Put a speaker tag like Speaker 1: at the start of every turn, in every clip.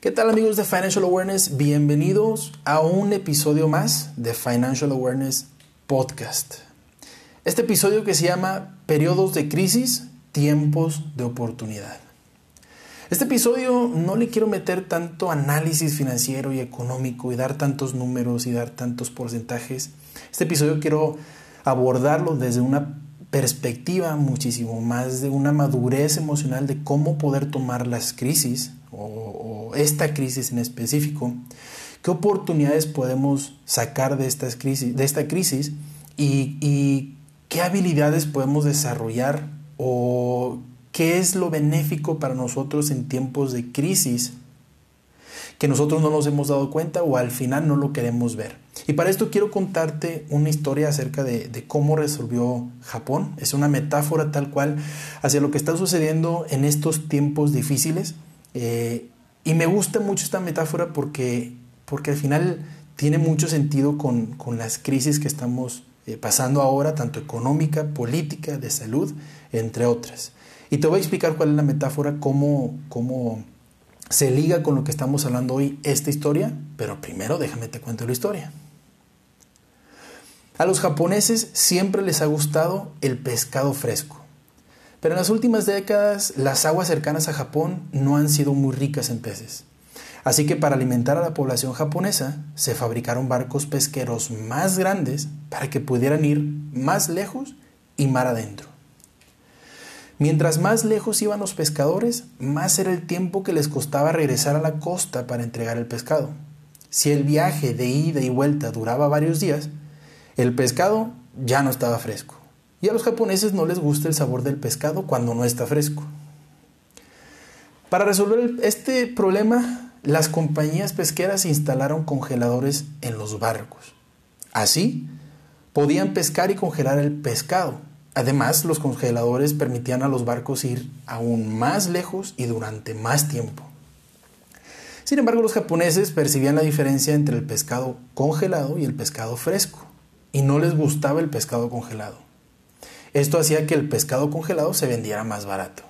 Speaker 1: ¿Qué tal amigos de Financial Awareness? Bienvenidos a un episodio más de Financial Awareness Podcast. Este episodio que se llama Periodos de crisis, tiempos de oportunidad. Este episodio no le quiero meter tanto análisis financiero y económico y dar tantos números y dar tantos porcentajes. Este episodio quiero abordarlo desde una perspectiva muchísimo más de una madurez emocional de cómo poder tomar las crisis o, esta crisis en específico, qué oportunidades podemos sacar de, estas crisis, de esta crisis y, qué habilidades podemos desarrollar o qué es lo benéfico para nosotros en tiempos de crisis que nosotros no nos hemos dado cuenta o al final no lo queremos ver. Y para esto quiero contarte una historia acerca de, cómo resolvió Japón. Es una metáfora tal cual hacia lo que está sucediendo en estos tiempos difíciles. Eh, y me gusta mucho esta metáfora porque, porque al final tiene mucho sentido con, las crisis que estamos eh, pasando ahora, tanto económica, política, de salud, entre otras. Y te voy a explicar cuál es la metáfora, cómo, cómo se liga con lo que estamos hablando hoy esta historia, pero primero déjame te cuento la historia. A los japoneses siempre les ha gustado el pescado fresco, pero en las últimas décadas las aguas cercanas a Japón no han sido muy ricas en peces. Así que para alimentar a la población japonesa se fabricaron barcos pesqueros más grandes para que pudieran ir más lejos y mar adentro. Mientras más lejos iban los pescadores, más era el tiempo que les costaba regresar a la costa para entregar el pescado. Si el viaje de ida y vuelta duraba varios días, el pescado ya no estaba fresco. Y a los japoneses no les gusta el sabor del pescado cuando no está fresco. Para resolver este problema, las compañías pesqueras instalaron congeladores en los barcos. Así, podían pescar y congelar el pescado, Además, los congeladores permitían a los barcos ir aún más lejos y durante más tiempo. Sin embargo, los japoneses percibían la diferencia entre el pescado congelado y el pescado fresco, y no les gustaba el pescado congelado. Esto hacía que el pescado congelado se vendiera más barato.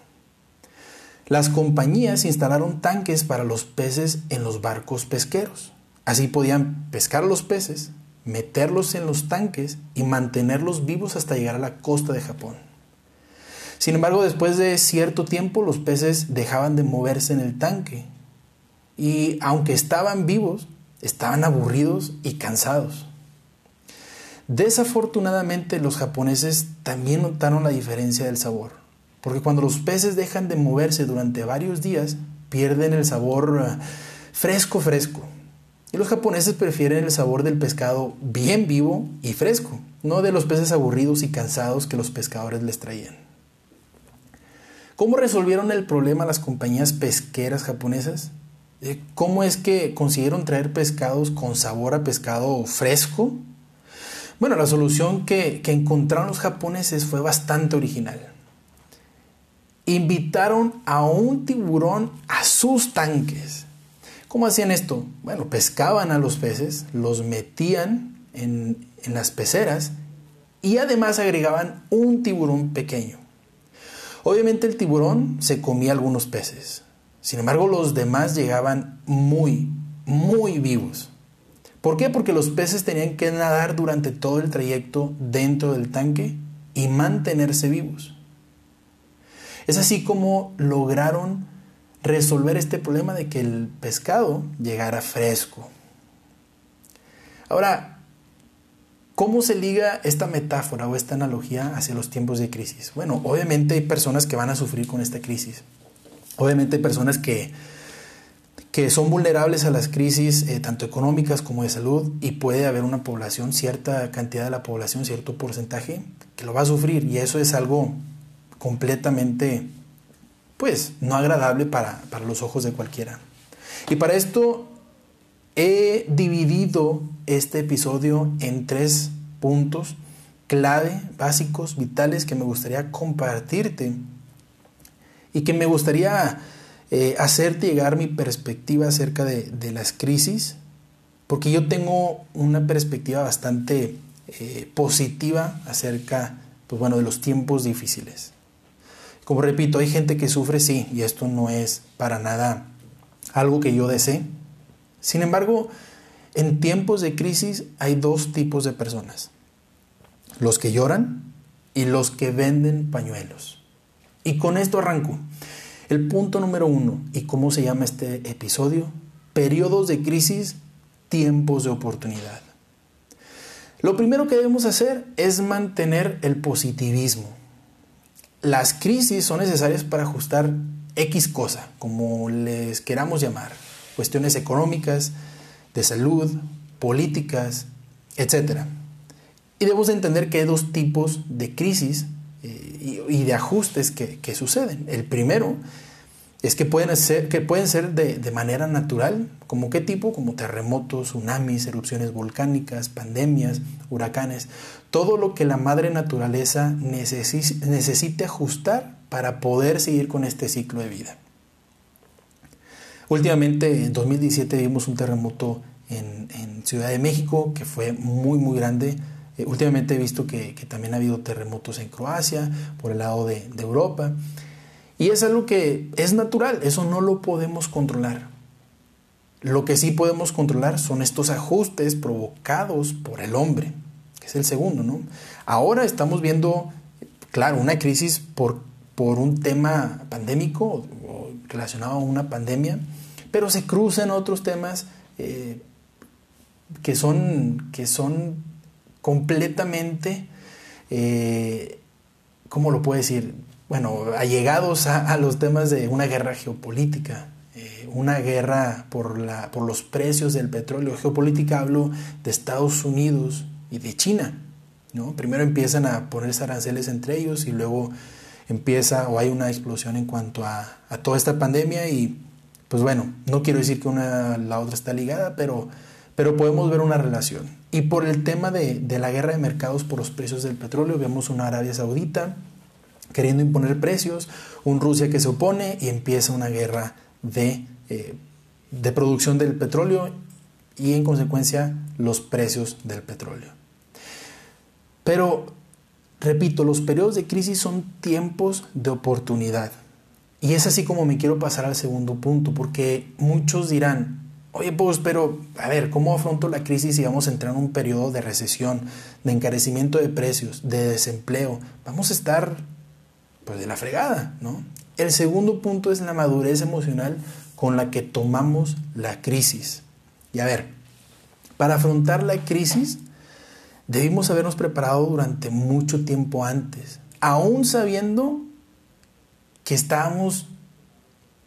Speaker 1: Las compañías instalaron tanques para los peces en los barcos pesqueros. Así podían pescar los peces, meterlos en los tanques y mantenerlos vivos hasta llegar a la costa de Japón. Sin embargo, después de cierto tiempo los peces dejaban de moverse en el tanque y aunque estaban vivos, estaban aburridos y cansados. Desafortunadamente los japoneses también notaron la diferencia del sabor, porque cuando los peces dejan de moverse durante varios días, pierden el sabor eh, fresco fresco y los japoneses prefieren el sabor del pescado bien vivo y fresco, no de los peces aburridos y cansados que los pescadores les traían. ¿Cómo resolvieron el problema las compañías pesqueras japonesas? Eh, ¿Cómo es que consiguieron traer pescados con sabor a pescado fresco? Bueno, la solución que, que encontraron los japoneses fue bastante original. Invitaron a un tiburón a sus tanques ¿Cómo hacían esto? Bueno, pescaban a los peces, los metían en, las peceras y además agregaban un tiburón pequeño. Obviamente el tiburón se comía algunos peces, sin embargo los demás llegaban muy, muy vivos. ¿Por qué? Porque los peces tenían que nadar durante todo el trayecto dentro del tanque y mantenerse vivos. Es así como lograron resolver este problema de que el pescado llegara fresco. Ahora, ¿cómo se liga esta metáfora o esta analogía hacia los tiempos de crisis? Bueno, obviamente hay personas que van a sufrir con esta crisis. Obviamente hay personas que, que son vulnerables a las crisis eh, tanto económicas como de salud y puede haber una población, cierta cantidad de la población, cierto porcentaje que lo va a sufrir y eso es algo completamente pues no agradable para, los ojos de cualquiera. Y para esto he dividido este episodio en tres puntos clave, básicos, vitales que me gustaría compartirte y que me gustaría eh, hacerte llegar mi perspectiva acerca de, las crisis, porque yo tengo una perspectiva bastante eh, positiva acerca pues bueno, de los tiempos difíciles. Como repito, hay gente que sufre, sí, y esto no es para nada algo que yo desee. Sin embargo, en tiempos de crisis hay dos tipos de personas. Los que lloran y los que venden pañuelos. Y con esto arranco. El punto número uno, y cómo se llama este episodio, periodos de crisis, tiempos de oportunidad. Lo primero que debemos hacer es mantener el positivismo. Las crisis son necesarias para ajustar X cosa, como les queramos llamar, cuestiones económicas, de salud, políticas, etc. Y debemos entender que hay dos tipos de crisis y, de ajustes que, suceden. El primero es que pueden ser, que pueden ser de, manera natural, como qué tipo, como terremotos, tsunamis, erupciones volcánicas, pandemias, huracanes, todo lo que la madre naturaleza necesite ajustar para poder seguir con este ciclo de vida. Últimamente, en 2017 vimos un terremoto en, Ciudad de México que fue muy, muy grande. Eh, últimamente he visto que, también ha habido terremotos en Croacia, por el lado de, Europa. Y es algo que es natural, eso no lo podemos controlar. Lo que sí podemos controlar son estos ajustes provocados por el hombre, que es el segundo, ¿no? Ahora estamos viendo, claro, una crisis por, por un tema pandémico o relacionado a una pandemia, pero se cruzan otros temas eh, que, son, que son completamente, eh, ¿cómo lo puedo decir? bueno, allegados a, los temas de una guerra geopolítica, eh, una guerra por, la, por los precios del petróleo. Geopolítica hablo de Estados Unidos y de China. ¿no? Primero empiezan a ponerse aranceles entre ellos y luego empieza o hay una explosión en cuanto a, toda esta pandemia y pues bueno, no quiero decir que una la otra está ligada, pero, pero podemos ver una relación. Y por el tema de, de la guerra de mercados por los precios del petróleo, vemos una Arabia Saudita, queriendo imponer precios, un Rusia que se opone y empieza una guerra de, eh, de producción del petróleo y en consecuencia los precios del petróleo. Pero, repito, los periodos de crisis son tiempos de oportunidad. Y es así como me quiero pasar al segundo punto, porque muchos dirán, oye, pues, pero, a ver, ¿cómo afronto la crisis si vamos a entrar en un periodo de recesión, de encarecimiento de precios, de desempleo? Vamos a estar pues de la fregada, ¿no? El segundo punto es la madurez emocional con la que tomamos la crisis. Y a ver, para afrontar la crisis debimos habernos preparado durante mucho tiempo antes, aún sabiendo que estábamos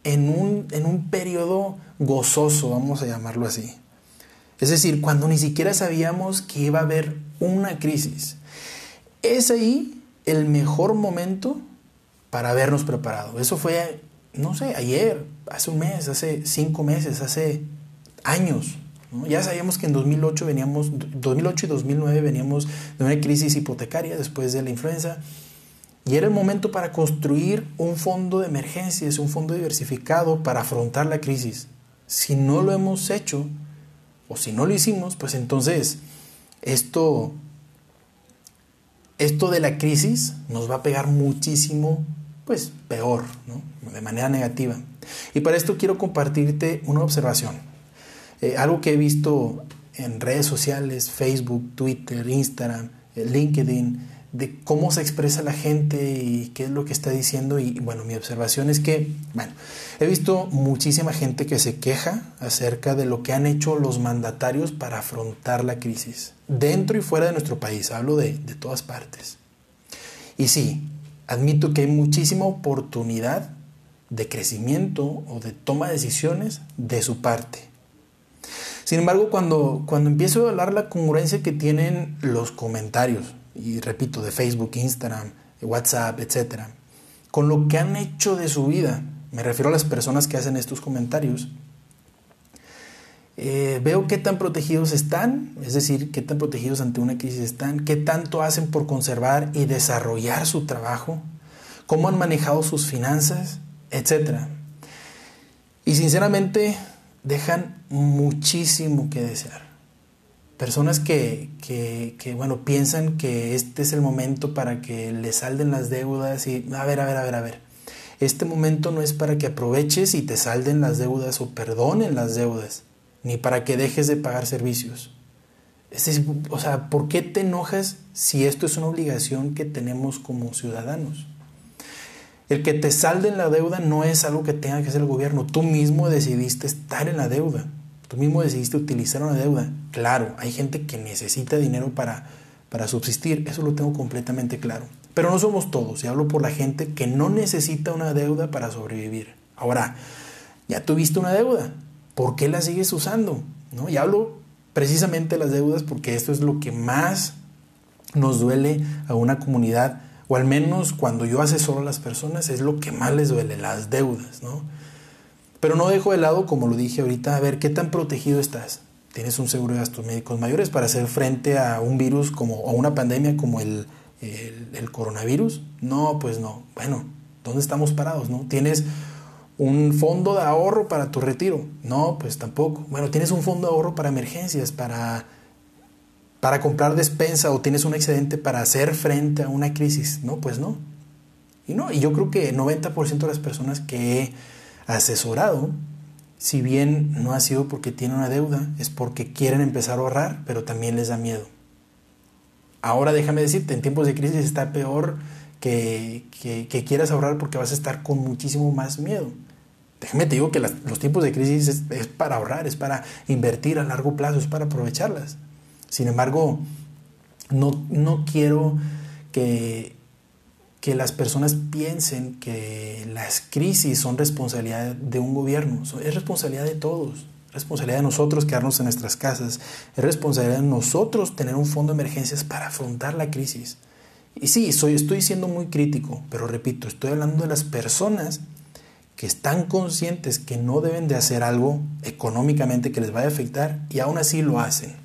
Speaker 1: en un, en un periodo gozoso, vamos a llamarlo así. Es decir, cuando ni siquiera sabíamos que iba a haber una crisis. Es ahí el mejor momento para habernos preparado. Eso fue, no sé, ayer, hace un mes, hace cinco meses, hace años. Ya sabíamos que en 2008 veníamos, 2008 y 2009 veníamos de una crisis hipotecaria después de la influenza. Y era el momento para construir un fondo de emergencias, un fondo diversificado para afrontar la crisis. Si no lo hemos hecho, o si no lo hicimos, pues entonces esto, esto de la crisis nos va a pegar muchísimo pues peor, ¿no? de manera negativa. Y para esto quiero compartirte una observación. Eh, algo que he visto en redes sociales, Facebook, Twitter, Instagram, eh, LinkedIn, de cómo se expresa la gente y qué es lo que está diciendo. Y bueno, mi observación es que, bueno, he visto muchísima gente que se queja acerca de lo que han hecho los mandatarios para afrontar la crisis, dentro y fuera de nuestro país, hablo de, de todas partes. Y sí, admito que hay muchísima oportunidad de crecimiento o de toma de decisiones de su parte. Sin embargo, cuando, cuando empiezo a hablar la congruencia que tienen los comentarios, y repito, de Facebook, Instagram, WhatsApp, etc., con lo que han hecho de su vida, me refiero a las personas que hacen estos comentarios, eh, veo qué tan protegidos están, es decir, qué tan protegidos ante una crisis están, qué tanto hacen por conservar y desarrollar su trabajo, cómo han manejado sus finanzas, etc. Y sinceramente dejan muchísimo que desear. Personas que, que, bueno, piensan que este es el momento para que les salden las deudas y, a ver, a ver, a ver, a ver. Este momento no es para que aproveches y te salden las deudas o perdonen las deudas, ni para que dejes de pagar servicios. Es o sea, ¿por qué te enojas si esto es una obligación que tenemos como ciudadanos? El que te salden la deuda no es algo que tenga que hacer el gobierno. Tú mismo decidiste estar en la deuda. Tú mismo decidiste utilizar una deuda. Claro, hay gente que necesita dinero para, para subsistir. Eso lo tengo completamente claro. Pero no somos todos, y hablo por la gente que no necesita una deuda para sobrevivir. Ahora, ya tuviste una deuda, ¿por qué la sigues usando? ¿No? Y hablo precisamente de las deudas porque esto es lo que más nos duele a una comunidad, o al menos cuando yo asesoro a las personas es lo que más les duele, las deudas, ¿no? Pero no dejo de lado, como lo dije ahorita, a ver qué tan protegido estás. ¿Tienes un seguro de gastos médicos mayores para hacer frente a un virus como, o una pandemia como el el, coronavirus? No, pues no. Bueno, ¿dónde estamos parados? ¿No? ¿Tienes un fondo de ahorro para tu retiro? No, pues tampoco. Bueno, ¿tienes un fondo de ahorro para emergencias, para, para comprar despensa o tienes un excedente para hacer frente a una crisis? No, pues no. Y no, y yo creo que el 90% de las personas que asesorado, si bien no ha sido porque tienen una deuda, es porque quieren empezar a ahorrar, pero también les da miedo. Ahora déjame decirte, en tiempos de crisis está peor que, que, quieras ahorrar porque vas a estar con muchísimo más miedo. Déjame te digo que los tiempos de crisis es, para ahorrar, es para invertir a largo plazo, es para aprovecharlas. Sin embargo, no, no quiero que, que las personas piensen que las crisis son responsabilidad de un gobierno, es responsabilidad de todos responsabilidad de nosotros quedarnos en nuestras casas, es responsabilidad de nosotros tener un fondo de emergencias para afrontar la crisis. Y sí, soy, estoy siendo muy crítico, pero repito, estoy hablando de las personas que están conscientes que no deben de hacer algo económicamente que les vaya a afectar y aún así lo hacen.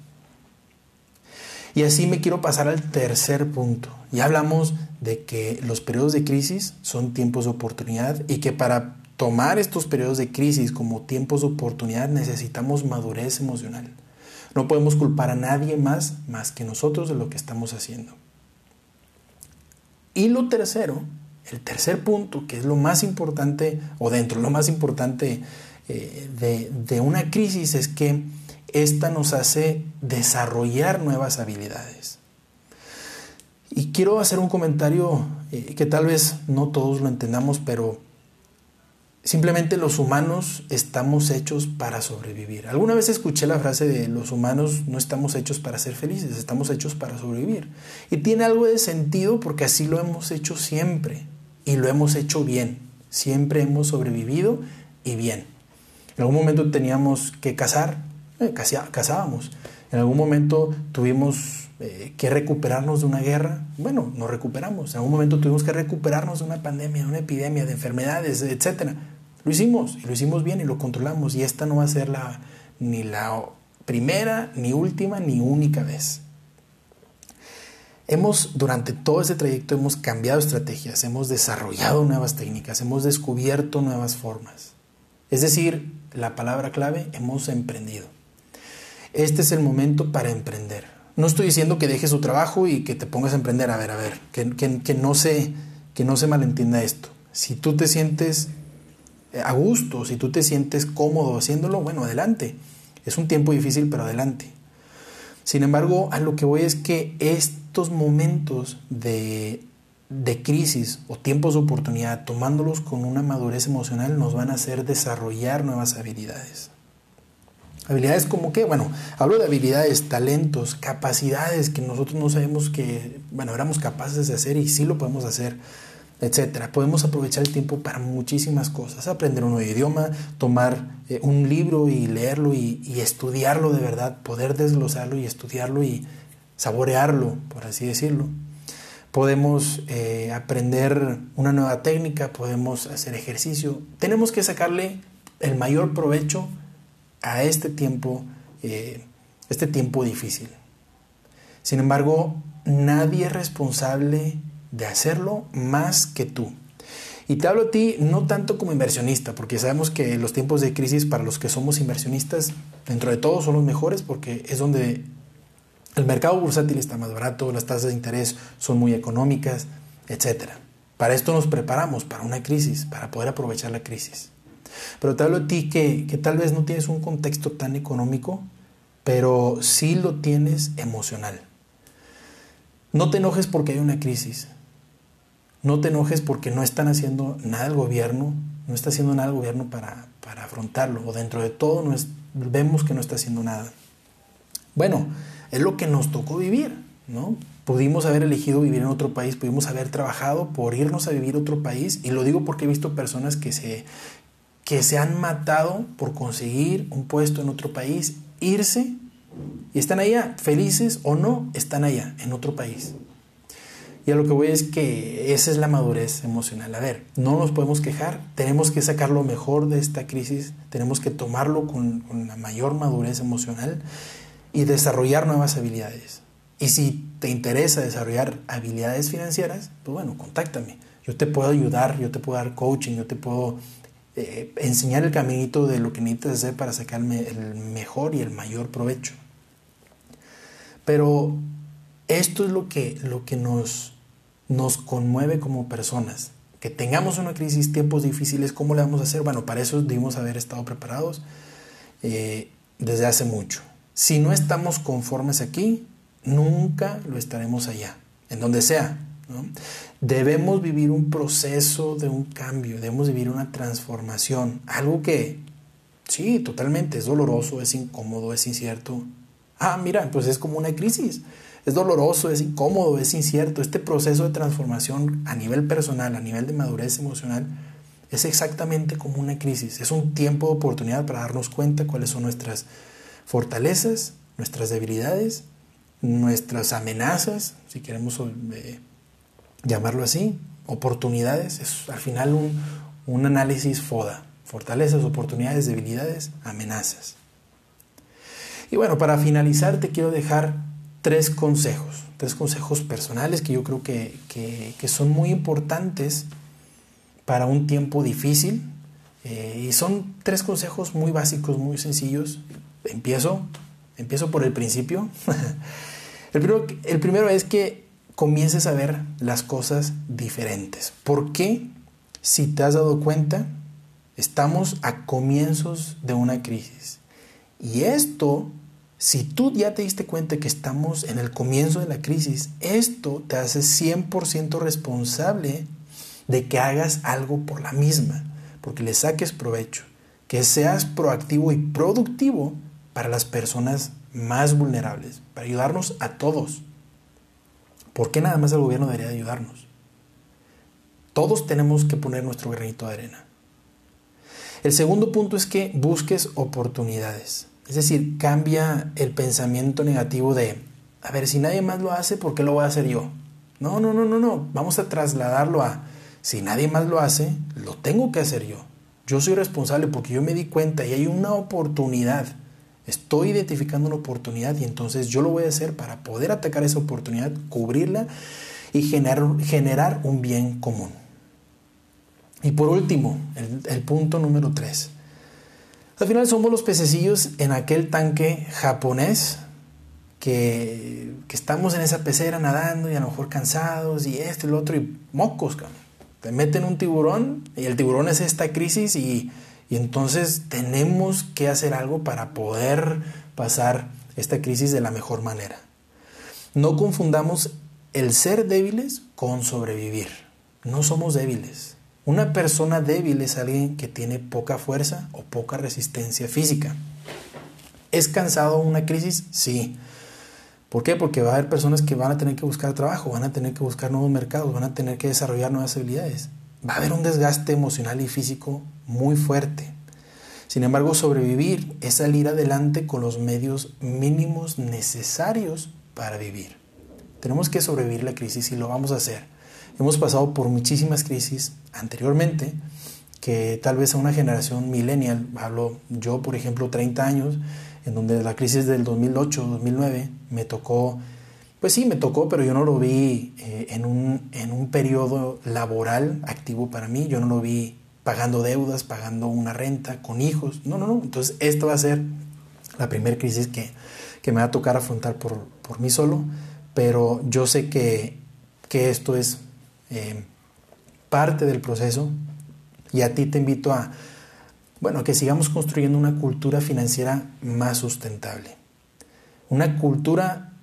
Speaker 1: Y así me quiero pasar al tercer punto. Ya hablamos de que los periodos de crisis son tiempos de oportunidad y que para tomar estos periodos de crisis como tiempos de oportunidad necesitamos madurez emocional. No podemos culpar a nadie más más que nosotros de lo que estamos haciendo. Y lo tercero, el tercer punto, que es lo más importante, o dentro lo más importante eh, de, de, una crisis, es que esta nos hace desarrollar nuevas habilidades. Y quiero hacer un comentario eh, que tal vez no todos lo entendamos, pero Simplemente los humanos estamos hechos para sobrevivir. Alguna vez escuché la frase de los humanos no estamos hechos para ser felices, estamos hechos para sobrevivir. Y tiene algo de sentido porque así lo hemos hecho siempre y lo hemos hecho bien. Siempre hemos sobrevivido y bien. En algún momento teníamos que cazar, eh, cazábamos. En algún momento tuvimos eh, que recuperarnos de una guerra, bueno, nos recuperamos. En algún momento tuvimos que recuperarnos de una pandemia, de una epidemia, de enfermedades, etc. Lo hicimos y lo hicimos bien y lo controlamos y esta no va a ser la, ni la primera, ni última, ni única vez. Hemos, durante todo ese trayecto, hemos cambiado estrategias, hemos desarrollado nuevas técnicas, hemos descubierto nuevas formas. Es decir, la palabra clave, hemos emprendido. Este es el momento para emprender. No estoy diciendo que dejes su trabajo y que te pongas a emprender. A ver, a ver, que, que, no, se, que no se malentienda esto. Si tú te sientes eh, a gusto, si tú te sientes cómodo haciéndolo, bueno, adelante. Es un tiempo difícil, pero adelante. Sin embargo, a lo que voy es que estos momentos de, de crisis o tiempos de oportunidad, tomándolos con una madurez emocional, nos van a hacer desarrollar nuevas habilidades. Habilidades como qué? Bueno, hablo de habilidades, talentos, capacidades que nosotros no sabemos que, bueno, éramos capaces de hacer y sí lo podemos hacer, etcétera. Podemos aprovechar el tiempo para muchísimas cosas, aprender un nuevo idioma, tomar eh, un libro y leerlo y, estudiarlo de verdad, poder desglosarlo y estudiarlo y saborearlo, por así decirlo. Podemos eh, aprender una nueva técnica, podemos hacer ejercicio. Tenemos que sacarle el mayor provecho a este tiempo, eh, este tiempo difícil. Sin embargo, nadie es responsable de hacerlo más que tú. Y te hablo a ti no tanto como inversionista, porque sabemos que los tiempos de crisis para los que somos inversionistas, dentro de todo, son los mejores porque es donde el mercado bursátil está más barato, las tasas de interés son muy económicas, etc. Para esto nos preparamos, para una crisis, para poder aprovechar la crisis. Pero te hablo a ti que, que tal vez no tienes un contexto tan económico, pero sí lo tienes emocional. No te enojes porque hay una crisis. No te enojes porque no están haciendo nada el gobierno, no está haciendo nada el gobierno para, para afrontarlo, o dentro de todo no es, vemos que no está haciendo nada. Bueno, es lo que nos tocó vivir, ¿no? Pudimos haber elegido vivir en otro país, pudimos haber trabajado por irnos a vivir a otro país, y lo digo porque he visto personas que se, que se han matado por conseguir un puesto en otro país, irse, y están allá, felices o no, están allá, en otro país. Y a lo que voy es que esa es la madurez emocional. A ver, no nos podemos quejar, tenemos que sacar lo mejor de esta crisis, tenemos que tomarlo con, la mayor madurez emocional y desarrollar nuevas habilidades. Y si te interesa desarrollar habilidades financieras, pues bueno, contáctame. Yo te puedo ayudar, yo te puedo dar coaching, yo te puedo eh, enseñar el caminito de lo que necesitas hacer para sacarme el mejor y el mayor provecho. Pero esto es lo que, lo que nos, nos conmueve como personas. Que tengamos una crisis, tiempos difíciles, ¿cómo le vamos a hacer? Bueno, para eso debimos haber estado preparados eh, desde hace mucho. Si no estamos conformes aquí, nunca lo estaremos allá, en donde sea. Debemos vivir un proceso de un cambio, debemos vivir una transformación, algo que, sí, totalmente, es doloroso, es incómodo, es incierto. Ah, mira, pues es como una crisis. Es doloroso, es incómodo, es incierto. Este proceso de transformación a nivel personal, a nivel de madurez emocional, es exactamente como una crisis. Es un tiempo de oportunidad para darnos cuenta cuáles son nuestras fortalezas, nuestras debilidades, nuestras amenazas, si queremos eh, llamarlo así, oportunidades. Es al final un, un análisis FODA. Fortalezas, oportunidades, debilidades, amenazas. Y bueno, para finalizar te quiero dejar tres consejos, tres consejos personales que yo creo que, que, son muy importantes para un tiempo difícil. Eh, y son tres consejos muy básicos, muy sencillos, empiezo, empiezo por el principio. el, primero, el primero es que comiences a ver las cosas diferentes. ¿Por qué? Si te has dado cuenta, estamos a comienzos de una crisis. Y esto, si tú ya te diste cuenta que estamos en el comienzo de la crisis, esto te hace 100% responsable de que hagas algo por la misma, porque le saques provecho, que seas proactivo y productivo para las personas más vulnerables, para ayudarnos a todos. ¿Por qué nada más el gobierno debería ayudarnos? Todos tenemos que poner nuestro granito de arena. El segundo punto es que busques oportunidades. Es decir, cambia el pensamiento negativo de, a ver, si nadie más lo hace, ¿por qué lo voy a hacer yo? No, no, no, no, no. Vamos a trasladarlo a, si nadie más lo hace, lo tengo que hacer yo. Yo soy responsable porque yo me di cuenta y hay una oportunidad Estoy identificando una oportunidad y entonces yo lo voy a hacer para poder atacar esa oportunidad, cubrirla y generar, generar un bien común. Y por último, el, punto número tres. Al final somos los pececillos en aquel tanque japonés que, estamos en esa pecera nadando y a lo mejor cansados y esto y lo otro y mocos, Te meten un tiburón y el tiburón es esta crisis y y entonces tenemos que hacer algo para poder pasar esta crisis de la mejor manera. No confundamos el ser débiles con sobrevivir. No somos débiles. Una persona débil es alguien que tiene poca fuerza o poca resistencia física. ¿Es cansado una crisis? Sí. ¿Por qué? Porque va a haber personas que van a tener que buscar trabajo, van a tener que buscar nuevos mercados, van a tener que desarrollar nuevas habilidades. Va a haber un desgaste emocional y físico muy fuerte. Sin embargo, sobrevivir es salir adelante con los medios mínimos necesarios para vivir. Tenemos que sobrevivir la crisis y lo vamos a hacer. Hemos pasado por muchísimas crisis anteriormente que tal vez a una generación millennial, hablo yo por ejemplo 30 años, en donde la crisis del 2008-2009 me tocó, pues sí, me tocó, pero yo no lo vi eh, en, un, en un periodo laboral activo para mí, yo no lo vi pagando deudas, pagando una renta, con hijos. No, no, no. Entonces, esto va a ser la primera crisis que, me va a tocar afrontar por, mí solo, pero yo sé que, esto es eh, parte del proceso y a ti te invito a, bueno, que sigamos construyendo una cultura financiera más sustentable. Una cultura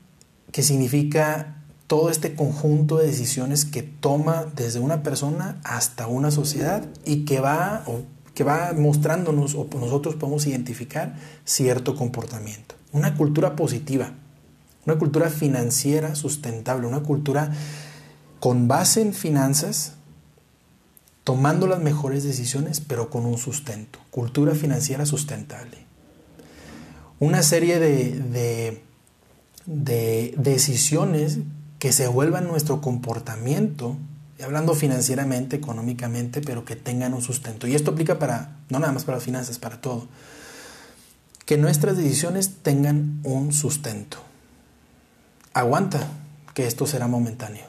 Speaker 1: que significa todo este conjunto de decisiones que toma desde una persona hasta una sociedad y que va, o que va mostrándonos o nosotros podemos identificar cierto comportamiento. Una cultura positiva, una cultura financiera sustentable, una cultura con base en finanzas, tomando las mejores decisiones, pero con un sustento. Cultura financiera sustentable. Una serie de, de, decisiones que se vuelvan nuestro comportamiento, hablando financieramente, económicamente, pero que tengan un sustento. Y esto aplica para, no nada más para las finanzas, para todo. Que nuestras decisiones tengan un sustento. Aguanta, que esto será momentáneo.